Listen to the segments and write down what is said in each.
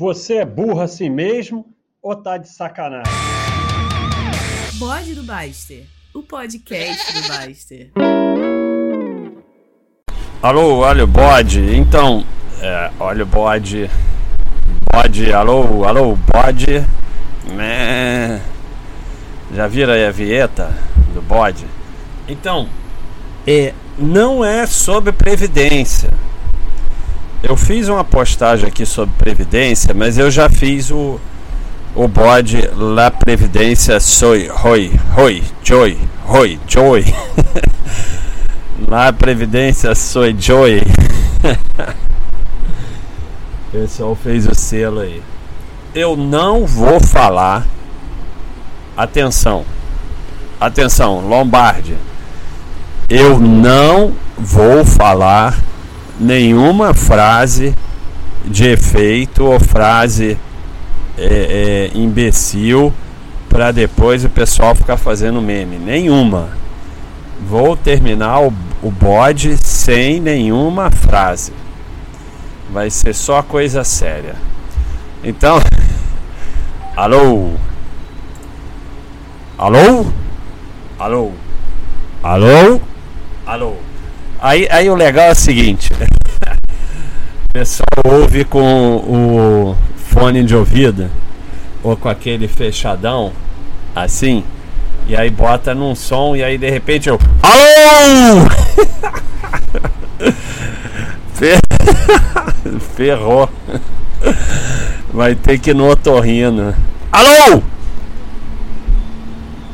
Você é burro assim mesmo ou tá de sacanagem? Bode do Baster, o podcast do Baster. Alô, olha o bode. Então, é, olha o bode. Bode, alô, alô, bode. Né? Já viram aí a vieta do bode? Então, é, não é sobre previdência. Eu fiz uma postagem aqui sobre previdência, mas eu já fiz o o bode La Previdência Soy Roi Roi Joy Roi Joy La Previdência Soy Joy pessoal fez o selo aí. Eu não vou falar. Atenção. Atenção, Lombardi. Eu não vou falar nenhuma frase de efeito ou frase é, é, imbecil para depois o pessoal ficar fazendo meme. Nenhuma. Vou terminar o, o bode sem nenhuma frase. Vai ser só coisa séria. Então, alô? Alô? Alô? Alô? Alô? Aí, aí o legal é o seguinte: o pessoal ouve com o fone de ouvido ou com aquele fechadão assim, e aí bota num som e aí de repente eu. Alô! Ferrou. Vai ter que ir no otorrino. Alô?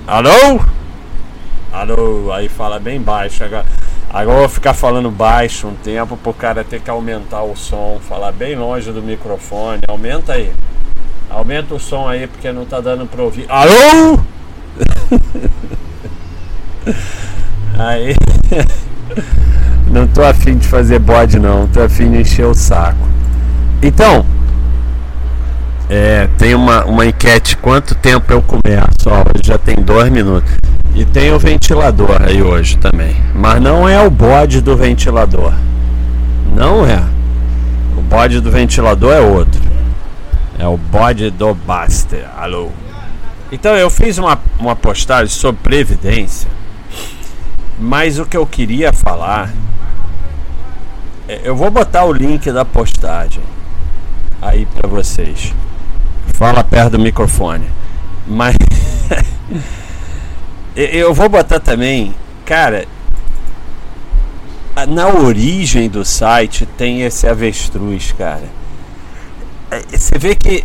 Alô? Alô? Aí fala bem baixo. Agora, agora eu vou ficar falando baixo um tempo pro cara ter que aumentar o som. Falar bem longe do microfone. Aumenta aí. Aumenta o som aí porque não tá dando pra ouvir. Alô? aí. Não tô afim de fazer bode não, tô afim de encher o saco. Então, é, tem uma, uma enquete, quanto tempo eu começo? Ó, já tem dois minutos. E tem o ventilador aí hoje também. Mas não é o bode do ventilador. Não é. O bode do ventilador é outro. É o bode do Baster. Alô. Então eu fiz uma, uma postagem sobre previdência. Mas o que eu queria falar é, eu vou botar o link da postagem aí para vocês. Fala perto do microfone. Mas eu vou botar também, cara, na origem do site tem esse avestruz, cara. É, você vê que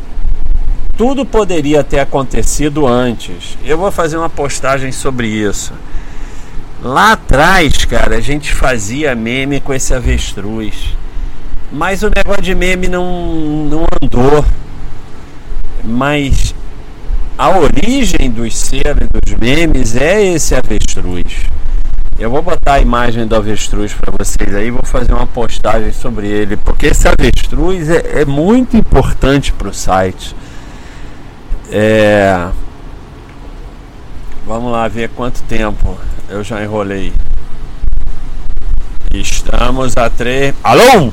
tudo poderia ter acontecido antes. Eu vou fazer uma postagem sobre isso. Lá atrás, cara, a gente fazia meme com esse avestruz. Mas o negócio de meme não, não andou. Mas a origem dos selos e dos memes é esse avestruz. Eu vou botar a imagem do avestruz para vocês aí, vou fazer uma postagem sobre ele, porque esse avestruz é, é muito importante para o site. É... Vamos lá ver quanto tempo eu já enrolei. Estamos a três. Alô?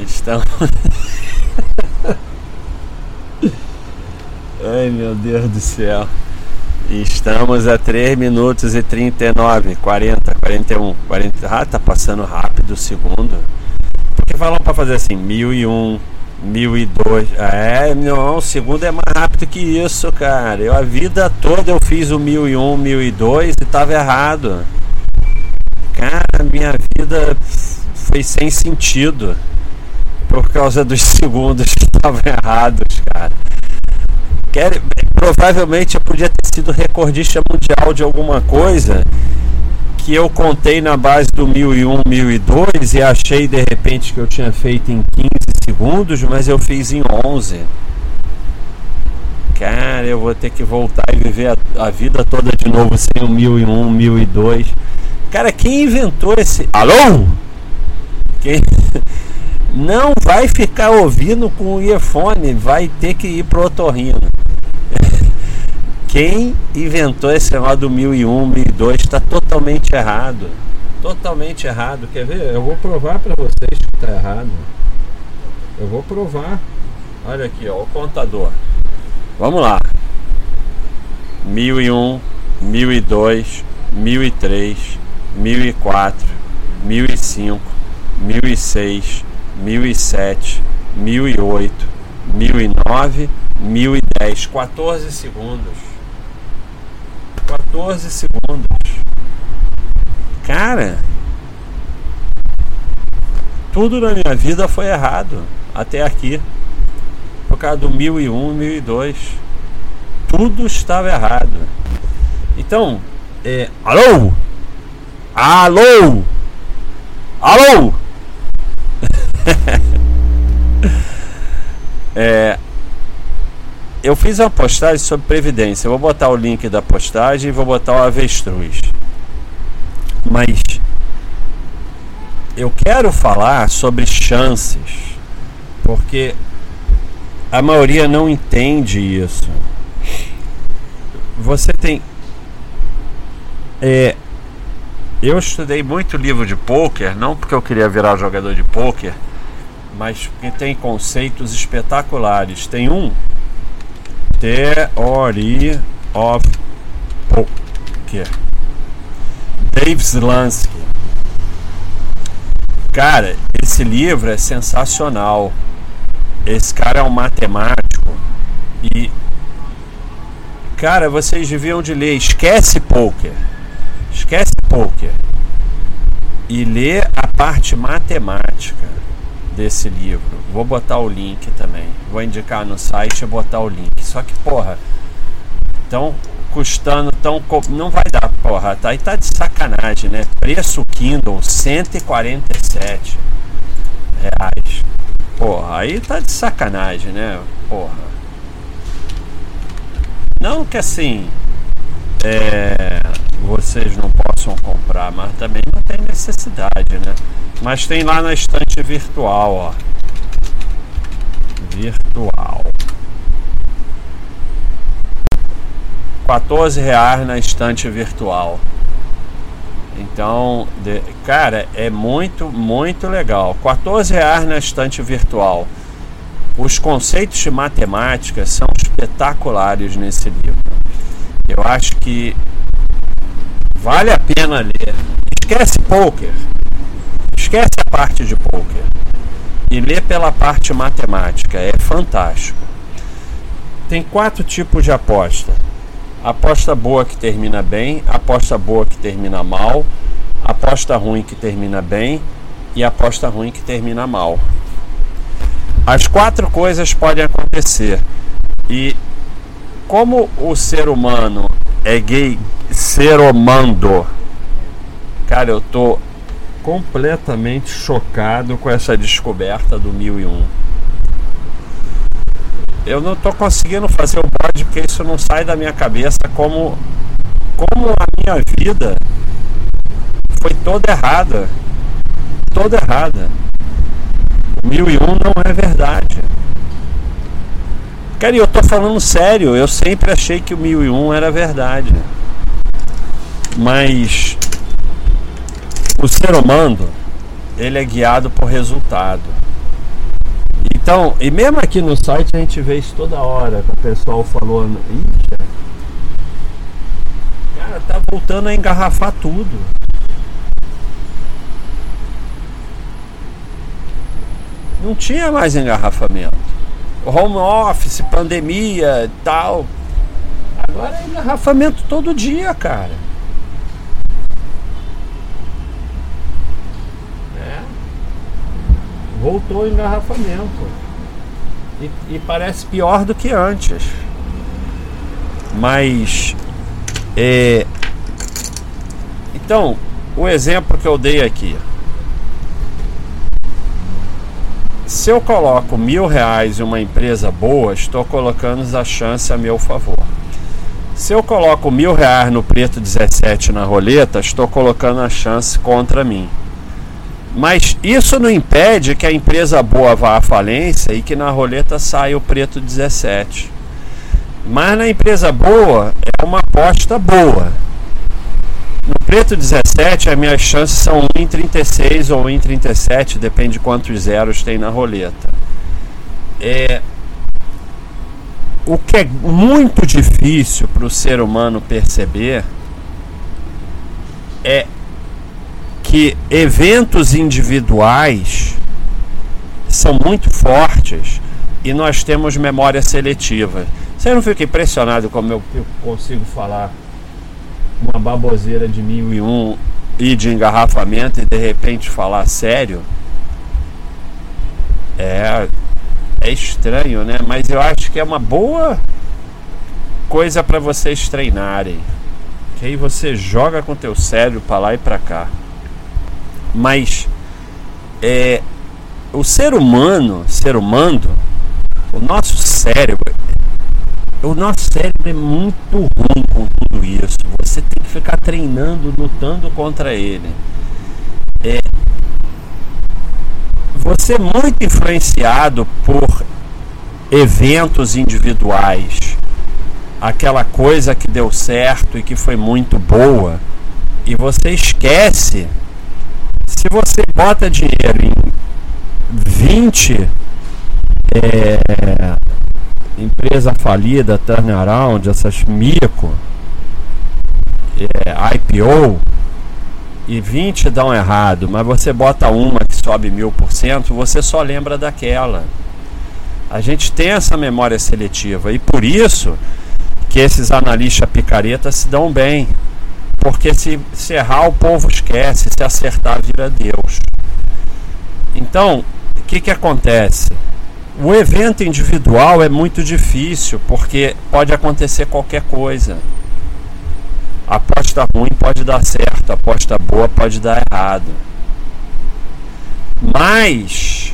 Estamos. Ai meu Deus do céu. Estamos a 3 minutos e 39, 40, 41, 40. Ah, tá passando rápido o segundo. Porque falam para fazer assim, 1001, 1002. É, não, o segundo é mais rápido que isso, cara. Eu a vida toda eu fiz o 1001, 1002 e tava errado. Cara, minha vida foi sem sentido por causa dos segundos que estavam errados, cara. Quer, provavelmente eu podia ter sido recordista mundial de alguma coisa que eu contei na base do 1001, 1002 e achei de repente que eu tinha feito em 15 segundos, mas eu fiz em 11. Cara, eu vou ter que voltar e viver a, a vida toda de novo sem o 1001, 1002. Cara, quem inventou esse. Alô? Quem. Não vai ficar ouvindo com o earphone, vai ter que ir pro otorrino. Quem inventou esse negócio do 1001, 1002 está totalmente errado. Totalmente errado. Quer ver? Eu vou provar para vocês que está errado. Eu vou provar. Olha aqui, ó, o contador. Vamos lá. 1001, 1002, 1003, 1004, 1005, 1006, 1007, 1008, 1009, 1010. 14 segundos. 14 segundos. Cara, tudo na minha vida foi errado até aqui. Por causa do 1001, 1002. Tudo estava errado. Então, é, alô? Alô? Alô? é, eu fiz uma postagem sobre previdência. Eu vou botar o link da postagem e vou botar o avestruz. Mas eu quero falar sobre chances, porque a maioria não entende isso. Você tem. É, eu estudei muito livro de poker, não porque eu queria virar jogador de poker, mas porque tem conceitos espetaculares. Tem um Theory of Poker. Dave Slansky. Cara, esse livro é sensacional. Esse cara é um matemático e cara, vocês deviam de ler. Esquece poker. Esquece poker. E lê a parte matemática desse livro. Vou botar o link também. Vou indicar no site e botar o link. Só que, porra, tão custando tão. Não vai dar, porra. Tá aí tá de sacanagem, né? Preço Kindle 147 reais. Porra, aí tá de sacanagem, né? Porra. Não que assim. É, vocês não possam comprar, mas também não tem necessidade, né? Mas tem lá na estante virtual, ó. Virtual. 14 reais na estante virtual. Então, de, cara, é muito, muito legal. 14 reais na estante virtual. Os conceitos de matemática são espetaculares nesse livro. Eu acho que vale a pena ler. Esquece poker. Esquece a parte de poker. E lê pela parte matemática. É fantástico. Tem quatro tipos de aposta aposta boa que termina bem, aposta boa que termina mal, aposta ruim que termina bem e aposta ruim que termina mal. As quatro coisas podem acontecer. E como o ser humano é gay, ser humano, cara, eu tô completamente chocado com essa descoberta do 1001 eu não estou conseguindo fazer o bode porque isso não sai da minha cabeça como como a minha vida foi toda errada. Toda errada. O 1001 não é verdade. Cara, eu tô falando sério, eu sempre achei que o 1001 era verdade. Mas o ser humano, ele é guiado por resultado. Então, e mesmo aqui no site a gente vê isso toda hora, o pessoal falando, cara, tá voltando a engarrafar tudo. Não tinha mais engarrafamento. Home office, pandemia e tal. Agora é engarrafamento todo dia, cara. voltou o engarrafamento. E, e, parece pior do que antes. Mas. É, então, o exemplo que eu dei aqui. Se eu coloco mil reais em uma empresa boa, estou colocando a chance a meu favor. Se eu coloco mil reais no preto 17 na roleta, estou colocando a chance contra mim. Mas isso não impede que a empresa boa vá à falência e que na roleta saia o preto 17. Mas na empresa boa é uma aposta boa. Preto 17 as minhas chances são 1 em 36 ou 1 em 37, depende de quantos zeros tem na roleta. É, o que é muito difícil para o ser humano perceber é que eventos individuais são muito fortes e nós temos memória seletiva. Você não fica impressionado como eu, eu consigo falar uma baboseira de mil e um e de engarrafamento e de repente falar sério? É, é estranho, né? Mas eu acho que é uma boa coisa para vocês treinarem. Que aí você joga com teu cérebro para lá e para cá. Mas é o ser humano, ser humano, o nosso cérebro, o nosso cérebro é muito ruim com tudo isso. Você tem que ficar treinando, lutando contra ele. É, você é muito influenciado por eventos individuais, aquela coisa que deu certo e que foi muito boa, e você esquece. Se você bota dinheiro em 20 é, empresa falida, turnaround, essas mico, é, IPO, e 20 dão errado, mas você bota uma que sobe mil por cento, você só lembra daquela. A gente tem essa memória seletiva e por isso que esses analistas picaretas se dão bem. Porque se, se errar o povo esquece, se acertar vira Deus. Então, o que, que acontece? O evento individual é muito difícil porque pode acontecer qualquer coisa. Aposta ruim pode dar certo, aposta boa pode dar errado. Mas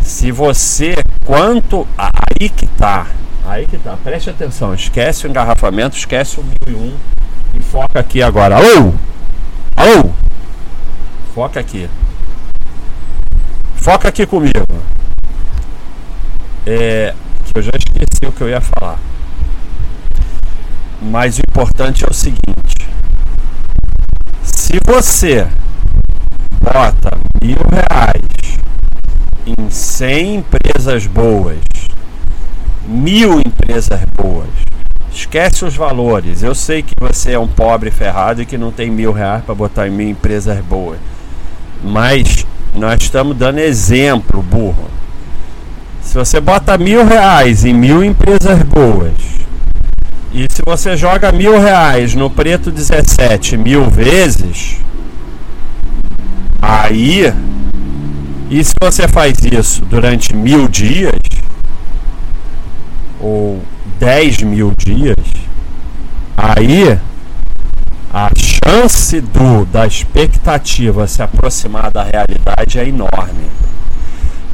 se você quanto aí que tá, aí que tá, preste atenção, esquece o engarrafamento, esquece o 1001 e foca aqui agora. Alô? Alô? Foca aqui. Foca aqui comigo. É, que eu já esqueci o que eu ia falar. Mas o importante é o seguinte: se você bota mil reais em 100 empresas boas, mil empresas boas, esquece os valores. Eu sei que você é um pobre ferrado e que não tem mil reais para botar em mil empresas boas, mas nós estamos dando exemplo, burro. Se você bota mil reais em mil empresas boas e se você joga mil reais no preto 17 mil vezes, aí. E se você faz isso durante mil dias, ou dez mil dias, aí a chance do da expectativa se aproximar da realidade é enorme.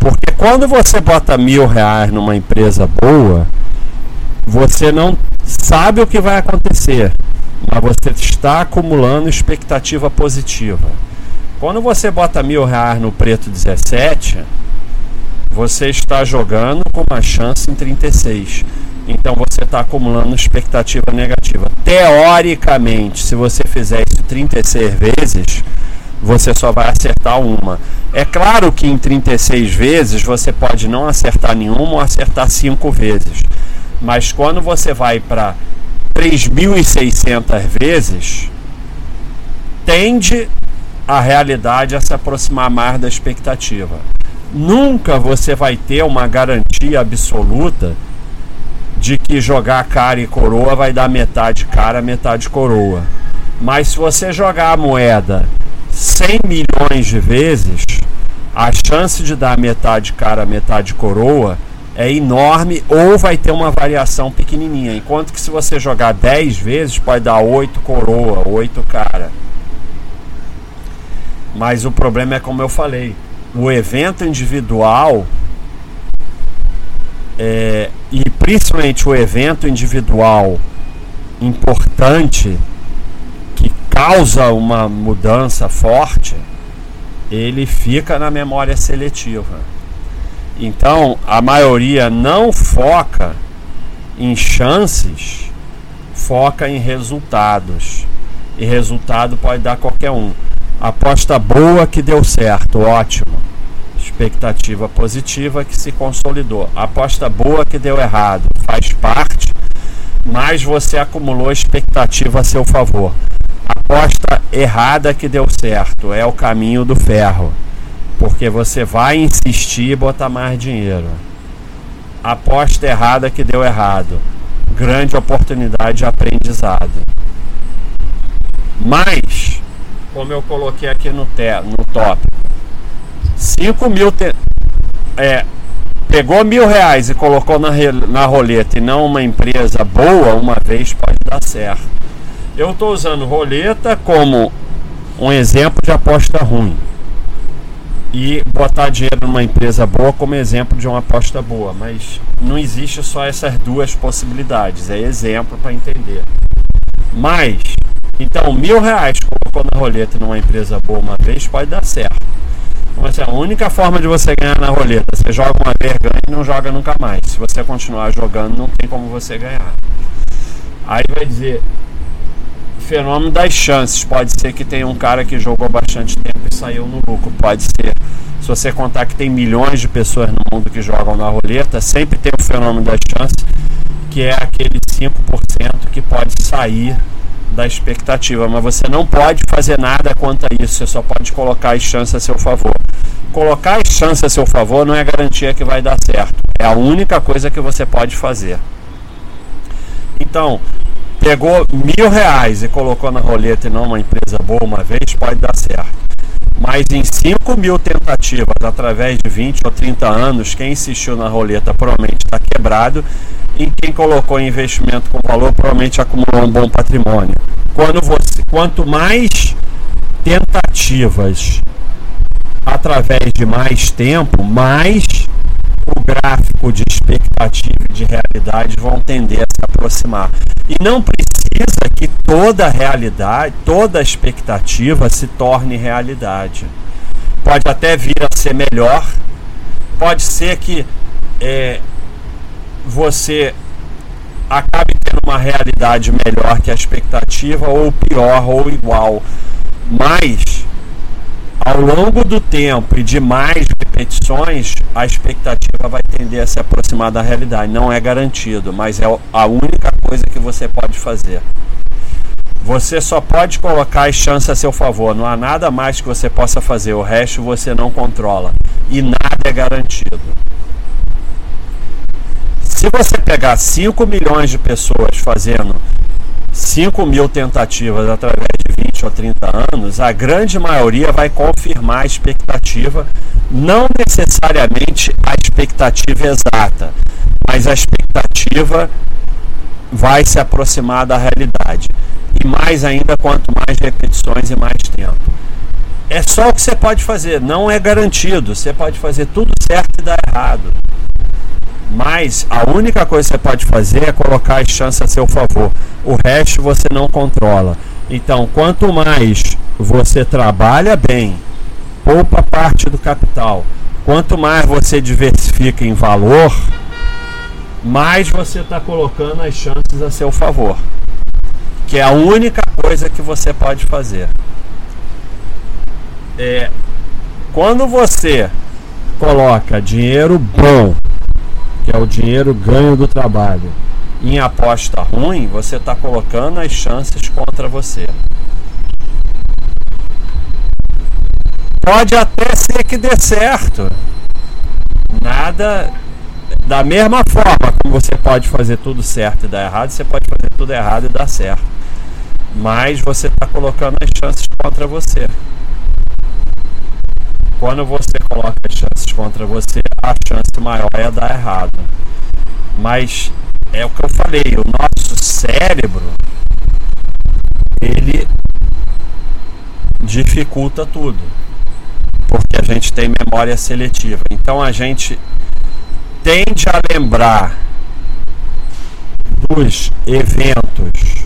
Porque quando você bota mil reais numa empresa boa, você não sabe o que vai acontecer, mas você está acumulando expectativa positiva. Quando você bota mil reais no preto 17, você está jogando com uma chance em 36. Então você está acumulando expectativa negativa. Teoricamente, se você fizer isso 36 vezes, você só vai acertar uma. É claro que em 36 vezes você pode não acertar nenhuma ou acertar cinco vezes. Mas quando você vai para 3.600 vezes, tende a realidade a se aproximar mais da expectativa. Nunca você vai ter uma garantia absoluta de que jogar cara e coroa vai dar metade cara, metade coroa. Mas se você jogar a moeda 100 milhões de vezes, a chance de dar metade cara, metade coroa é enorme ou vai ter uma variação pequenininha. Enquanto que se você jogar 10 vezes, pode dar 8 coroa, 8 cara. Mas o problema é como eu falei, o evento individual é, e principalmente o evento individual importante que causa uma mudança forte, ele fica na memória seletiva. Então, a maioria não foca em chances, foca em resultados. E resultado pode dar qualquer um. Aposta boa que deu certo, ótimo. expectativa positiva que se consolidou. Aposta boa que deu errado faz parte, mas você acumulou expectativa a seu favor. Aposta errada que deu certo é o caminho do ferro, porque você vai insistir e botar mais dinheiro. Aposta errada que deu errado, grande oportunidade de aprendizado. Mas, como eu coloquei aqui no, no tópico, 5 mil. É, pegou mil reais e colocou na, na roleta e não uma empresa boa, uma vez pode dar certo. Eu estou usando roleta como um exemplo de aposta ruim. E botar dinheiro numa empresa boa como exemplo de uma aposta boa. Mas não existe só essas duas possibilidades. É exemplo para entender. Mas, então, mil reais colocou na roleta numa empresa boa uma vez pode dar certo. Mas é a única forma de você ganhar na roleta. Você joga uma vez, ganha e não joga nunca mais. Se você continuar jogando, não tem como você ganhar. Aí vai dizer, fenômeno das chances. Pode ser que tenha um cara que jogou bastante tempo e saiu no lucro. Pode ser. Se você contar que tem milhões de pessoas no mundo que jogam na roleta, sempre tem o fenômeno das chances, que é aquele 5% que pode sair da expectativa, mas você não pode fazer nada quanto a isso, você só pode colocar as chances a seu favor. Colocar as chances a seu favor não é garantia que vai dar certo, é a única coisa que você pode fazer. Então, pegou mil reais e colocou na roleta e não uma empresa boa uma vez, pode dar certo. Mas em 5 mil tentativas, através de 20 ou 30 anos, quem insistiu na roleta provavelmente está quebrado e quem colocou investimento com valor provavelmente acumulou um bom patrimônio. Quando você, quanto mais tentativas através de mais tempo, mais o gráfico de expectativa e de realidade vão tender a se aproximar. E não precisa que toda realidade, toda expectativa se torne realidade. Pode até vir a ser melhor, pode ser que é, você acabe tendo uma realidade melhor que a expectativa, ou pior, ou igual. Mas, ao longo do tempo e de mais repetições, a expectativa vai tender a se aproximar da realidade. Não é garantido, mas é a única coisa que você pode fazer. Você só pode colocar as chances a seu favor. Não há nada mais que você possa fazer. O resto você não controla. E nada é garantido. Se você pegar 5 milhões de pessoas fazendo 5 mil tentativas através de 20 ou 30 anos, a grande maioria vai confirmar a expectativa, não necessariamente a expectativa exata, mas a expectativa vai se aproximar da realidade. E mais ainda, quanto mais repetições e mais tempo. É só o que você pode fazer, não é garantido. Você pode fazer tudo certo e dar errado. Mas a única coisa que você pode fazer é colocar as chances a seu favor. O resto você não controla. Então, quanto mais você trabalha bem, poupa parte do capital, quanto mais você diversifica em valor, mais você está colocando as chances a seu favor. Que é a única coisa que você pode fazer. É, quando você coloca dinheiro bom que é o dinheiro ganho do trabalho, em aposta ruim, você está colocando as chances contra você. Pode até ser que dê certo. Nada. Da mesma forma como você pode fazer tudo certo e dar errado, você pode fazer tudo errado e dar certo. Mas você está colocando as chances contra você. Quando você coloca as chances contra você, a chance maior é dar errado. Mas é o que eu falei, o nosso cérebro ele dificulta tudo. Porque a gente tem memória seletiva. Então a gente tende a lembrar dos eventos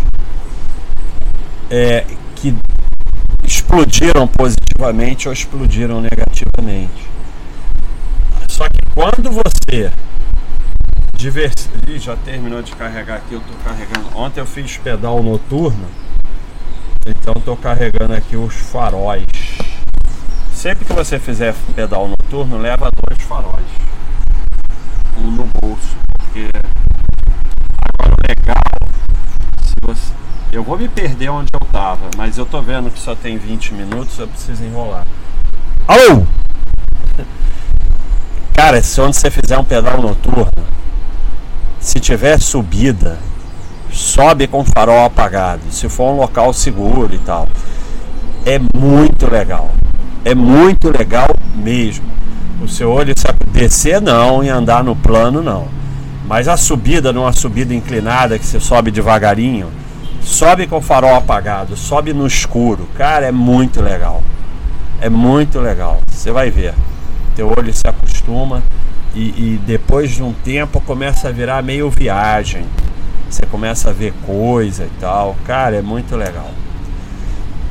é, que explodiram positivamente ou explodiram negativamente. Só que quando você diversifica. Já terminou de carregar aqui, eu estou carregando. Ontem eu fiz pedal noturno, então estou carregando aqui os faróis. Sempre que você fizer pedal noturno, leva dois faróis. Um no bolso. Porque agora o legal, se você. Eu vou me perder onde eu tava, mas eu tô vendo que só tem 20 minutos, eu preciso enrolar. Alô! Cara, se onde você fizer um pedal noturno, se tiver subida, sobe com farol apagado. Se for um local seguro e tal. É muito legal. É muito legal mesmo. O seu olho sabe descer não e andar no plano não. Mas a subida numa subida inclinada que você sobe devagarinho, sobe com o farol apagado, sobe no escuro. Cara, é muito legal. É muito legal. Você vai ver. Teu olho se acostuma e, e depois de um tempo começa a virar meio viagem. Você começa a ver coisa e tal. Cara, é muito legal.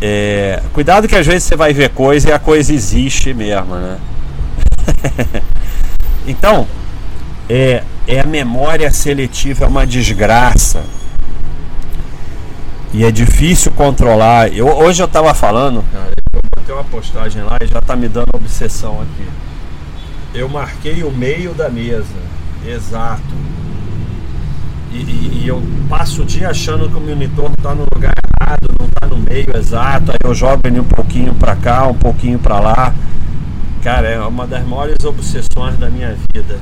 É, cuidado que às vezes você vai ver coisa e a coisa existe mesmo, né? então, é, é a memória seletiva, é uma desgraça. E é difícil controlar. Eu, hoje eu tava falando, cara, eu botei uma postagem lá e já tá me dando obsessão aqui. Eu marquei o meio da mesa, exato. E, e, e eu passo o dia achando que o monitor tá no lugar errado, não tá no meio exato. Aí eu jogo ele um pouquinho para cá, um pouquinho para lá. Cara, é uma das maiores obsessões da minha vida.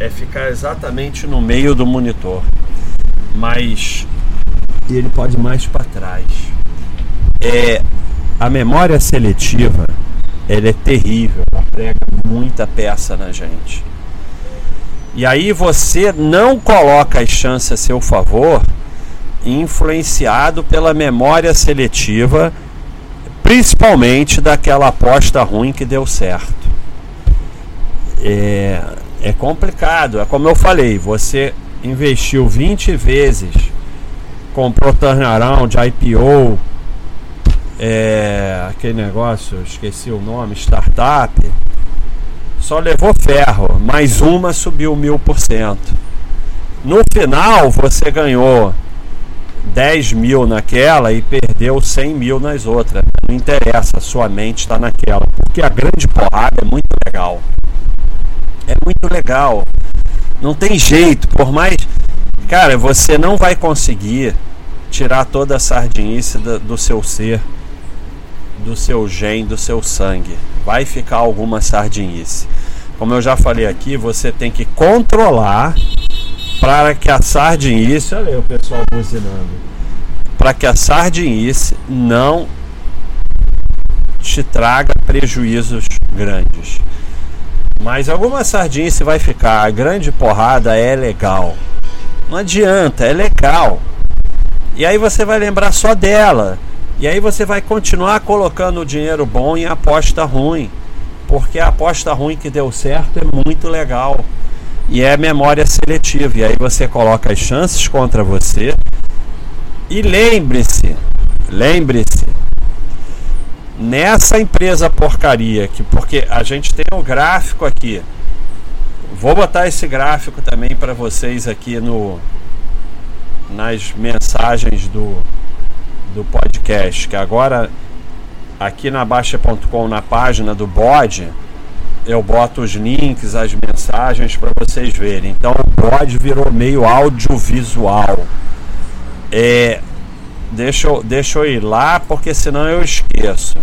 É ficar exatamente no meio do monitor. Mas ele pode mais para trás. É, a memória seletiva ela é terrível, ela prega muita peça na gente. E aí você não coloca as chances a seu favor, influenciado pela memória seletiva principalmente daquela aposta ruim que deu certo. É, é complicado, é como eu falei, você investiu 20 vezes, comprou turnaround, IPO, é, aquele negócio, esqueci o nome, startup, só levou ferro, mais uma subiu mil por cento. No final você ganhou 10 mil naquela e perdeu 100 mil nas outras. Não interessa, sua mente está naquela. Porque a grande porrada é muito legal. É muito legal. Não tem jeito, por mais. Cara, você não vai conseguir tirar toda a sardinice do, do seu ser, do seu gen, do seu sangue. Vai ficar alguma sardinice. Como eu já falei aqui, você tem que controlar para que a sardinice, olha aí o pessoal buzinando, para que a sardinice não te traga prejuízos grandes. Mas alguma sardinice vai ficar, a grande porrada é legal. Não adianta, é legal. E aí você vai lembrar só dela. E aí você vai continuar colocando o dinheiro bom em aposta ruim. Porque a aposta ruim que deu certo é muito legal e é memória seletiva. E aí você coloca as chances contra você. E lembre-se, lembre-se, nessa empresa porcaria que porque a gente tem um gráfico aqui. Vou botar esse gráfico também para vocês aqui no nas mensagens do do podcast, que agora aqui na baixa.com na página do bode eu boto os links, as mensagens para vocês verem. Então o pod virou meio audiovisual. É, deixa, eu, deixa eu ir lá porque senão eu esqueço.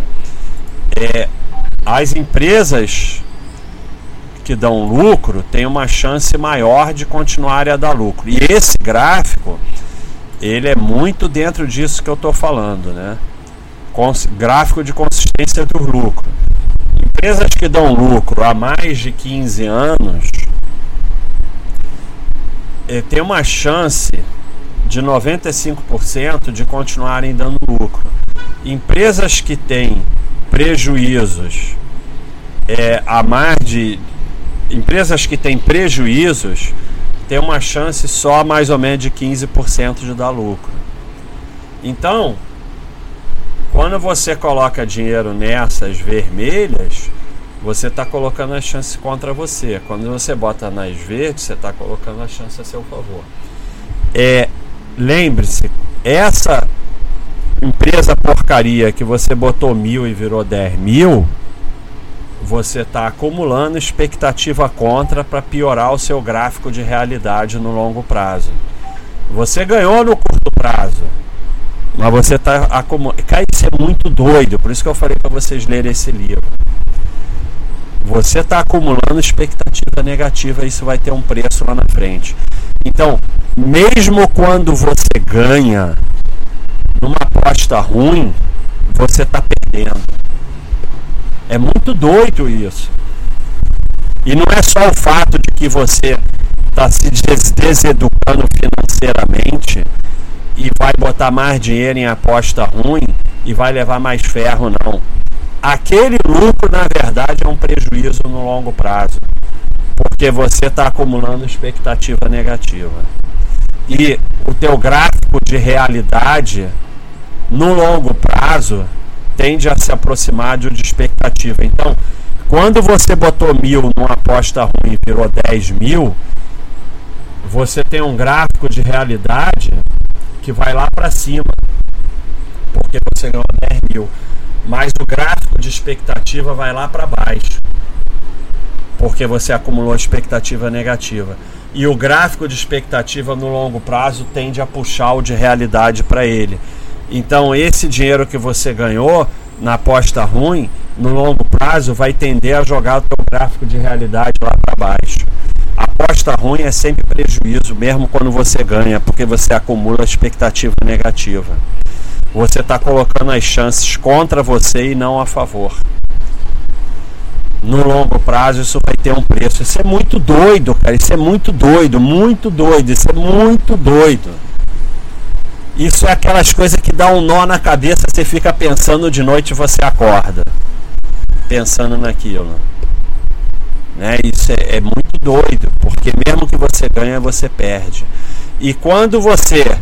É, as empresas que dão lucro têm uma chance maior de continuarem a dar lucro. E esse gráfico, ele é muito dentro disso que eu estou falando, né? Gráfico de consistência do lucro empresas que dão lucro há mais de 15 anos é, tem uma chance de 95% de continuarem dando lucro. Empresas que têm prejuízos é, a mais de empresas que têm prejuízos têm uma chance só mais ou menos de 15% de dar lucro. Então, quando você coloca dinheiro nessas vermelhas, você está colocando a chance contra você. Quando você bota nas verdes, você está colocando a chance a seu favor. É, lembre-se, essa empresa porcaria que você botou mil e virou 10 mil, você está acumulando expectativa contra para piorar o seu gráfico de realidade no longo prazo. Você ganhou no curto prazo, mas você está acumulando. Cara, isso é muito doido, por isso que eu falei para vocês lerem esse livro. Você está acumulando expectativa negativa, isso vai ter um preço lá na frente. Então, mesmo quando você ganha numa aposta ruim, você está perdendo. É muito doido isso. E não é só o fato de que você está se deseducando financeiramente e vai botar mais dinheiro em aposta ruim e vai levar mais ferro, não. Aquele lucro, na verdade, é um prejuízo no longo prazo, porque você está acumulando expectativa negativa. E o teu gráfico de realidade, no longo prazo, tende a se aproximar de expectativa. Então, quando você botou mil numa aposta ruim e virou 10 mil, você tem um gráfico de realidade que vai lá para cima, porque você ganhou 10 mil. Mas o gráfico de expectativa vai lá para baixo, porque você acumulou expectativa negativa. E o gráfico de expectativa no longo prazo tende a puxar o de realidade para ele. Então, esse dinheiro que você ganhou na aposta ruim, no longo prazo, vai tender a jogar o teu gráfico de realidade lá para baixo. Aposta ruim é sempre prejuízo, mesmo quando você ganha, porque você acumula expectativa negativa. Você está colocando as chances contra você e não a favor. No longo prazo, isso vai ter um preço. Isso é muito doido, cara. Isso é muito doido, muito doido. Isso é muito doido. Isso é aquelas coisas que dá um nó na cabeça, você fica pensando de noite e você acorda. Pensando naquilo. Né? Isso é, é muito doido, porque mesmo que você ganha, você perde. E quando você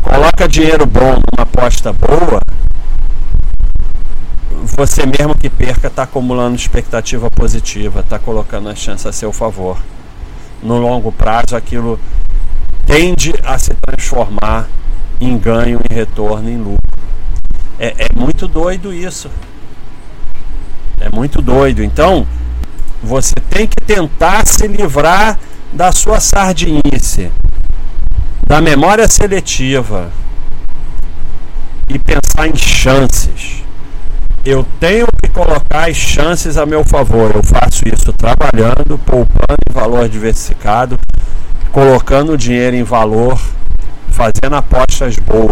coloca dinheiro bom numa aposta boa, você mesmo que perca está acumulando expectativa positiva, está colocando a chance a seu favor. No longo prazo, aquilo tende a se transformar em ganho, em retorno, em lucro. É, é muito doido isso. É muito doido. Então, você tem que tentar se livrar da sua sardinice, da memória seletiva e pensar em chances. Eu tenho que colocar as chances a meu favor. Eu faço isso trabalhando, poupando em valor diversificado, colocando o dinheiro em valor, fazendo apostas boas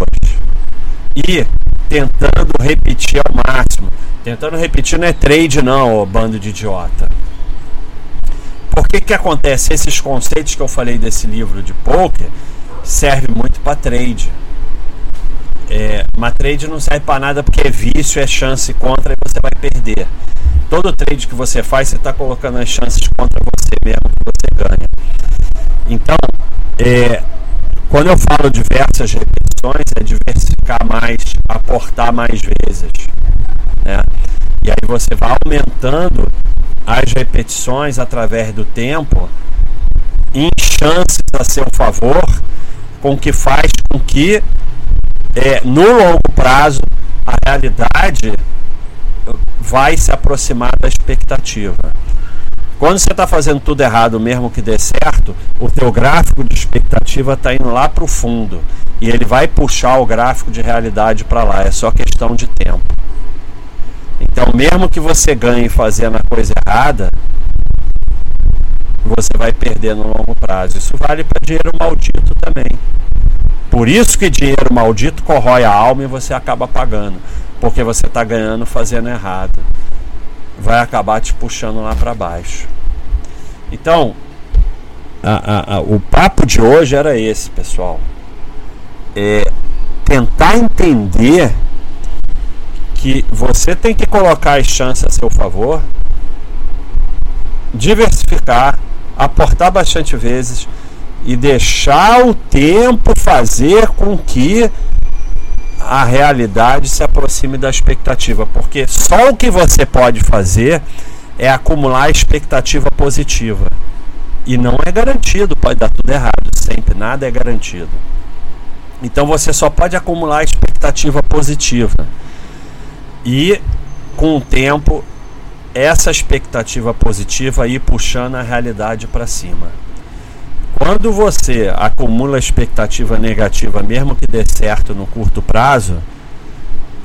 e tentando repetir ao máximo. Tentando repetir não é trade não, bando de idiota. Por que acontece? Esses conceitos que eu falei desse livro de poker serve muito para trade. É, mas trade não serve para nada porque é vício, é chance contra e você vai perder. Todo trade que você faz, você está colocando as chances contra você mesmo que você ganha. Então, é, quando eu falo diversas repetições, é diversificar mais, aportar mais vezes. Né? E aí você vai aumentando as repetições através do tempo em chances a seu favor, com que faz com que é, no longo prazo a realidade vai se aproximar da expectativa. Quando você está fazendo tudo errado, mesmo que dê certo, o teu gráfico de expectativa está indo lá para o fundo e ele vai puxar o gráfico de realidade para lá. É só questão de tempo. Então, mesmo que você ganhe fazendo a coisa errada, você vai perder no longo prazo. Isso vale para dinheiro maldito também. Por isso que dinheiro maldito corrói a alma e você acaba pagando, porque você está ganhando fazendo errado vai acabar te puxando lá para baixo. Então, a, a, a, o papo de hoje era esse, pessoal. É tentar entender que você tem que colocar as chances a seu favor, diversificar, aportar bastante vezes e deixar o tempo fazer com que a realidade se aproxime da expectativa, porque só o que você pode fazer é acumular expectativa positiva. E não é garantido, pode dar tudo errado, sempre, nada é garantido. Então você só pode acumular expectativa positiva. E com o tempo essa expectativa positiva ir puxando a realidade para cima. Quando você acumula expectativa negativa, mesmo que dê certo no curto prazo,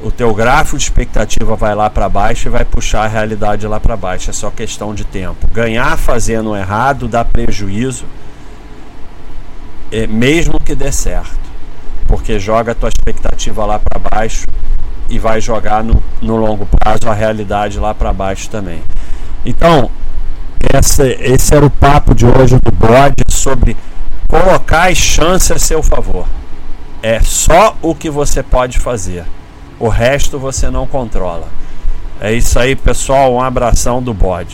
o teu gráfico de expectativa vai lá para baixo e vai puxar a realidade lá para baixo. É só questão de tempo. Ganhar fazendo errado dá prejuízo, é, mesmo que dê certo, porque joga a tua expectativa lá para baixo e vai jogar no, no longo prazo a realidade lá para baixo também. Então, essa, esse era o papo de hoje do bode sobre colocar as chances a seu favor. É só o que você pode fazer. O resto você não controla. É isso aí, pessoal. Um abração do bode.